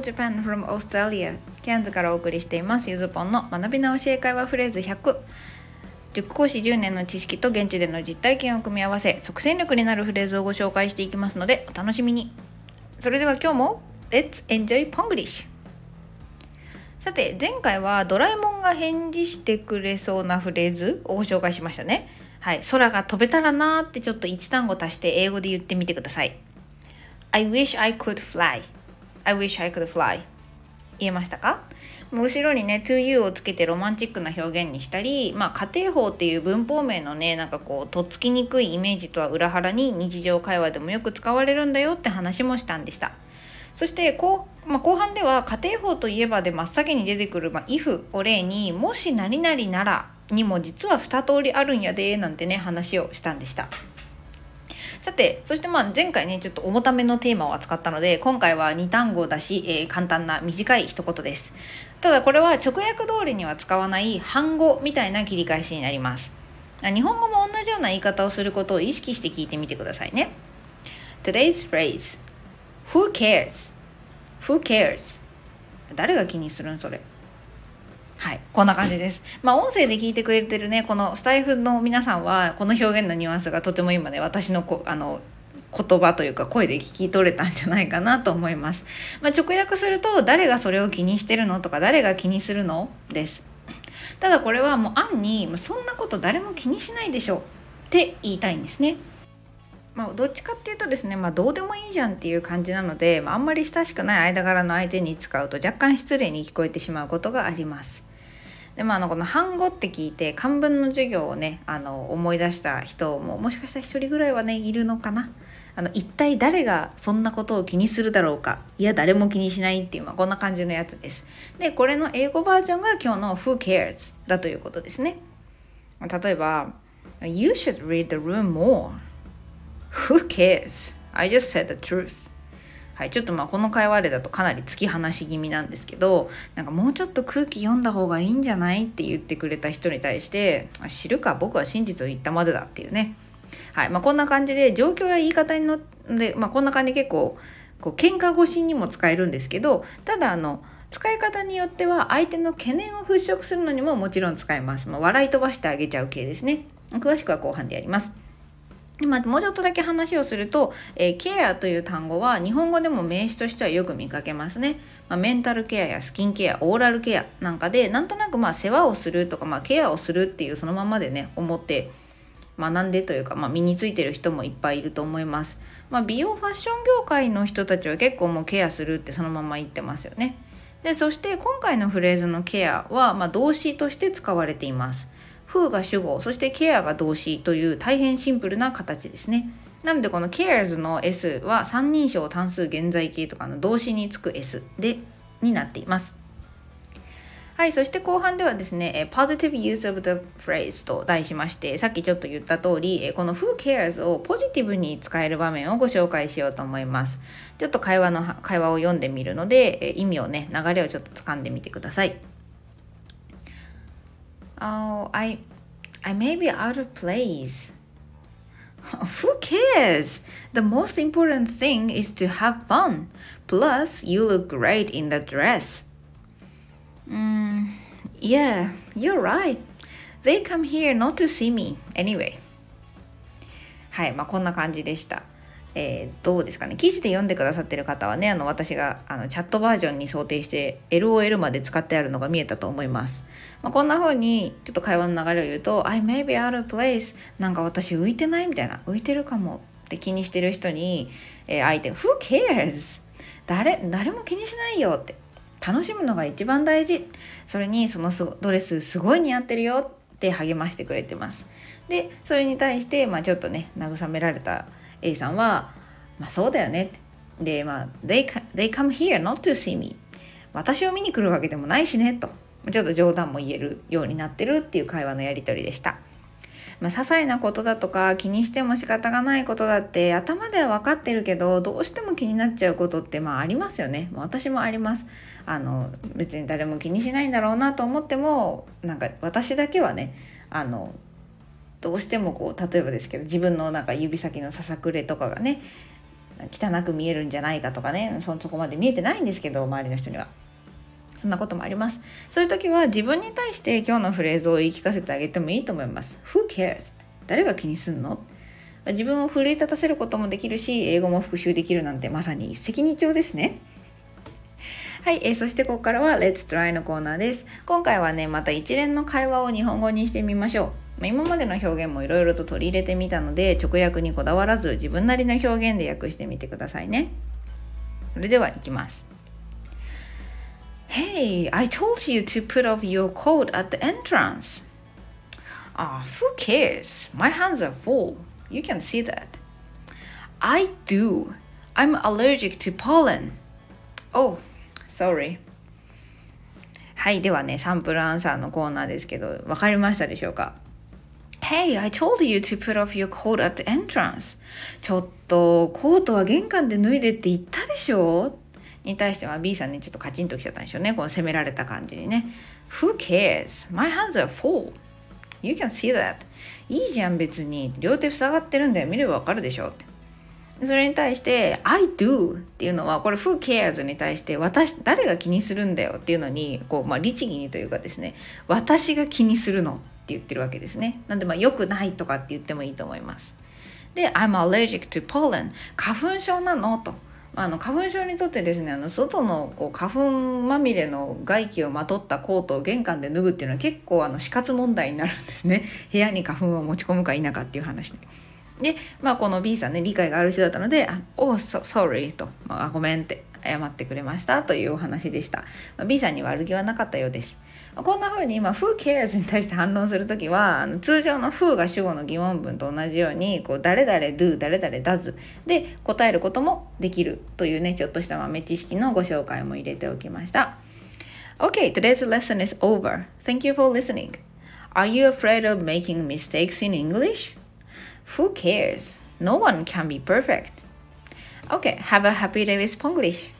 Japan from Australia キャンズからお送りしています。ゆずぽんの学び直し英会話フレーズ100塾講師10年の知識と現地での実体験を組み合わせ即戦力になるフレーズをご紹介していきますのでお楽しみに。それでは今日も Let's enjoy Ponglish さて前回はドラえもんが返事してくれそうなフレーズをご紹介しましたね。はい空が飛べたらなーってちょっと1単語足して英語で言ってみてください。I wish I could fly I wish I could fly 言えましたか？後ろにね to you をつけてロマンチックな表現にしたり、まあ、家庭法っていう文法名のねなんかこうとっつきにくいイメージとは裏腹に日常会話でもよく使われるんだよって話もしたんでした。そしてこう、まあ、後半では家庭法といえばで真っ先に出てくる、まあ、if を例にもし何々ならにも実は2通りあるんやでなんてね話をしたんでした。さてそしてまあ前回ねちょっと重ためのテーマを扱ったので今回は2単語だし、えー、簡単な短い一言ですただこれは直訳通りには使わない反語みたいな切り返しになります日本語も同じような言い方をすることを意識して聞いてみてくださいね Today's phrase Who cares? Who cares? 誰が気にするんそれ？はい。こんな感じです。まあ、音声で聞いてくれてるね、このスタイフの皆さんは、この表現のニュアンスがとても今ね、私のこあの、言葉というか声で聞き取れたんじゃないかなと思います。まあ、直訳すると、誰がそれを気にしてるのとか、誰が気にするのです。ただこれはもう暗に、そんなこと誰も気にしないでしょうって言いたいんですね。まあ、どっちかっていうとですね、まあ、どうでもいいじゃんっていう感じなので、まあ、あんまり親しくない間柄の相手に使うと若干失礼に聞こえてしまうことがあります。でもあのこの半語って聞いて漢文の授業をねあの思い出した人ももしかしたら1人ぐらいはねいるのかな。あの一体誰がそんなことを気にするだろうか。いや誰も気にしないっていう、まあ、こんな感じのやつです。でこれの英語バージョンが今日の Who cares だということですね。例えば You should read the room more. Who cares? I just said the truth. はい、ちょっとまあこの会話例だとかなり突き放し気味なんですけどなんかもうちょっと空気読んだ方がいいんじゃないって言ってくれた人に対して知るか僕は真実を言ったまでだっていうねはいまあ、こんな感じで状況や言い方にので、まあ、こんな感じで結構こう喧嘩越しにも使えるんですけどただあの使い方によっては相手の懸念を払拭するのにももちろん使えます。まあ、笑い飛ばしてあげちゃう系ですね。詳しくは後半でやります。まあ、もうちょっとだけ話をすると、えー、ケアという単語は日本語でも名詞としてはよく見かけますね。まあ、メンタルケアやスキンケア、オーラルケアなんかで、なんとなくまあ世話をするとか、まあ、ケアをするっていうそのままでね、思って学んでというか、まあ、身についてる人もいっぱいいると思います。まあ、美容ファッション業界の人たちは結構もうケアするってそのまま言ってますよね。で、そして今回のフレーズのケアは、まあ、動詞として使われています。フーが主語そしてケアが動詞という大変シンプルな形ですねなのでこの cares の S は三人称単数現在形とかの動詞につく S でになっていますはい、そして後半ではですね、positive use of the phrase と題しまして、さっきちょっと言った通り、この who cares をポジティブに使える場面をご紹介しようと思います。ちょっと会話の、会話を読んでみるので、意味をね、流れをちょっと掴んでみてください。Oh, I, I may be out of place. Who cares? The most important thing is to have fun. Plus, you look great in the dress. Mm, yeah, you're right. They come here not to see me anyway. はい、まあこんな感じでした。 えー、どうですかね。記事で読んでくださってる方はねあの私があのチャットバージョンに想定して LOL まで使ってあるのが見えたと思います、まあ、こんな風にちょっと会話の流れを言うと「I may be out of place」なんか私浮いてないみたいな。浮いてるかもって気にしてる人に、えー、相手が「Who cares?」誰誰も気にしないよって。楽しむのが一番大事。それにそのドレスすごい似合ってるよって励ましてくれてます。でそれに対して、まあ、ちょっとね慰められた A さんは、まあそうだよね。で、まあ、they, they come here not to see me. 私を見に来るわけでもないしね、と。ちょっと冗談も言えるようになってるっていう会話のやり取りでした。まあ、些細なことだとか気にしても仕方がないことだって頭では分かってるけどどうしても気になっちゃうことってまあありますよね。私もあります。あの別に誰も気にしないんだろうなと思ってもなんか私だけはねあのどうしてもこう例えばですけど自分のなんか指先のささくれとかがね汚く見えるんじゃないかとかねそそこまで見えてないんですけど周りの人には。そんなこともあります。そういう時は自分に対して今日のフレーズを言い聞かせてあげてもいいと思います。Who cares? 誰が気にすんの？自分を奮い立たせることもできるし、英語も復習できるなんてまさに一石二鳥ですね。はい、えー、そしてここからは Let's Try のコーナーです。今回はね、また一連の会話を日本語にしてみましょう。まあ、今までの表現もいろいろと取り入れてみたので、直訳にこだわらず自分なりの表現で訳してみてくださいね。それではいきます。Hey, I told you to put off your coat at the entrance. Ah, who cares? My hands are full. You can see that. I do. I'm allergic to pollen. Oh, sorry. はい、ではね、サンプルアンサーのコーナーですけど、わかりましたでしょうか Hey, I told you to put off your coat at the entrance. ちょっと、コートは玄関で脱いでって言ったでしょ？に対しては B さんにちょっとカチンときちゃったんでしょうね。この責められた感じにね。Who cares? My hands are full. You can see that. いいじゃん別に。両手塞がってるんだよ。見ればわかるでしょって。それに対して I do っていうのはこれ Who cares? に対して私誰が気にするんだよっていうのにこう、まあ、律儀にというかですね私が気にするのって言ってるわけですね。なんでまあ良くないとかって言ってもいいと思います。で I'm allergic to pollen 花粉症なの？と。あの花粉症にとってですねあの外のこう花粉まみれの外気をまとったコートを玄関で脱ぐっていうのは結構あの死活問題になるんですね。部屋に花粉を持ち込むか否かっていう話で。で、まあ、この B さんね理解がある人だったので「あ Oh, sorry」と、まあ「ごめん」って謝ってくれましたというお話でした、まあ、B さんに悪気はなかったようです、こんな風に今「Who cares?」に対して反論する時はあの通常の「Who」が主語の疑問文と同じようにこう誰々 do 誰々 does で答えることもできるというねちょっとした豆知識のご紹介も入れておきました Okay, today's lesson is over. Thank you for listening. Are you afraid of making mistakes in English? Who cares? No one can be perfect. Okay, have a happy day with Spanglish.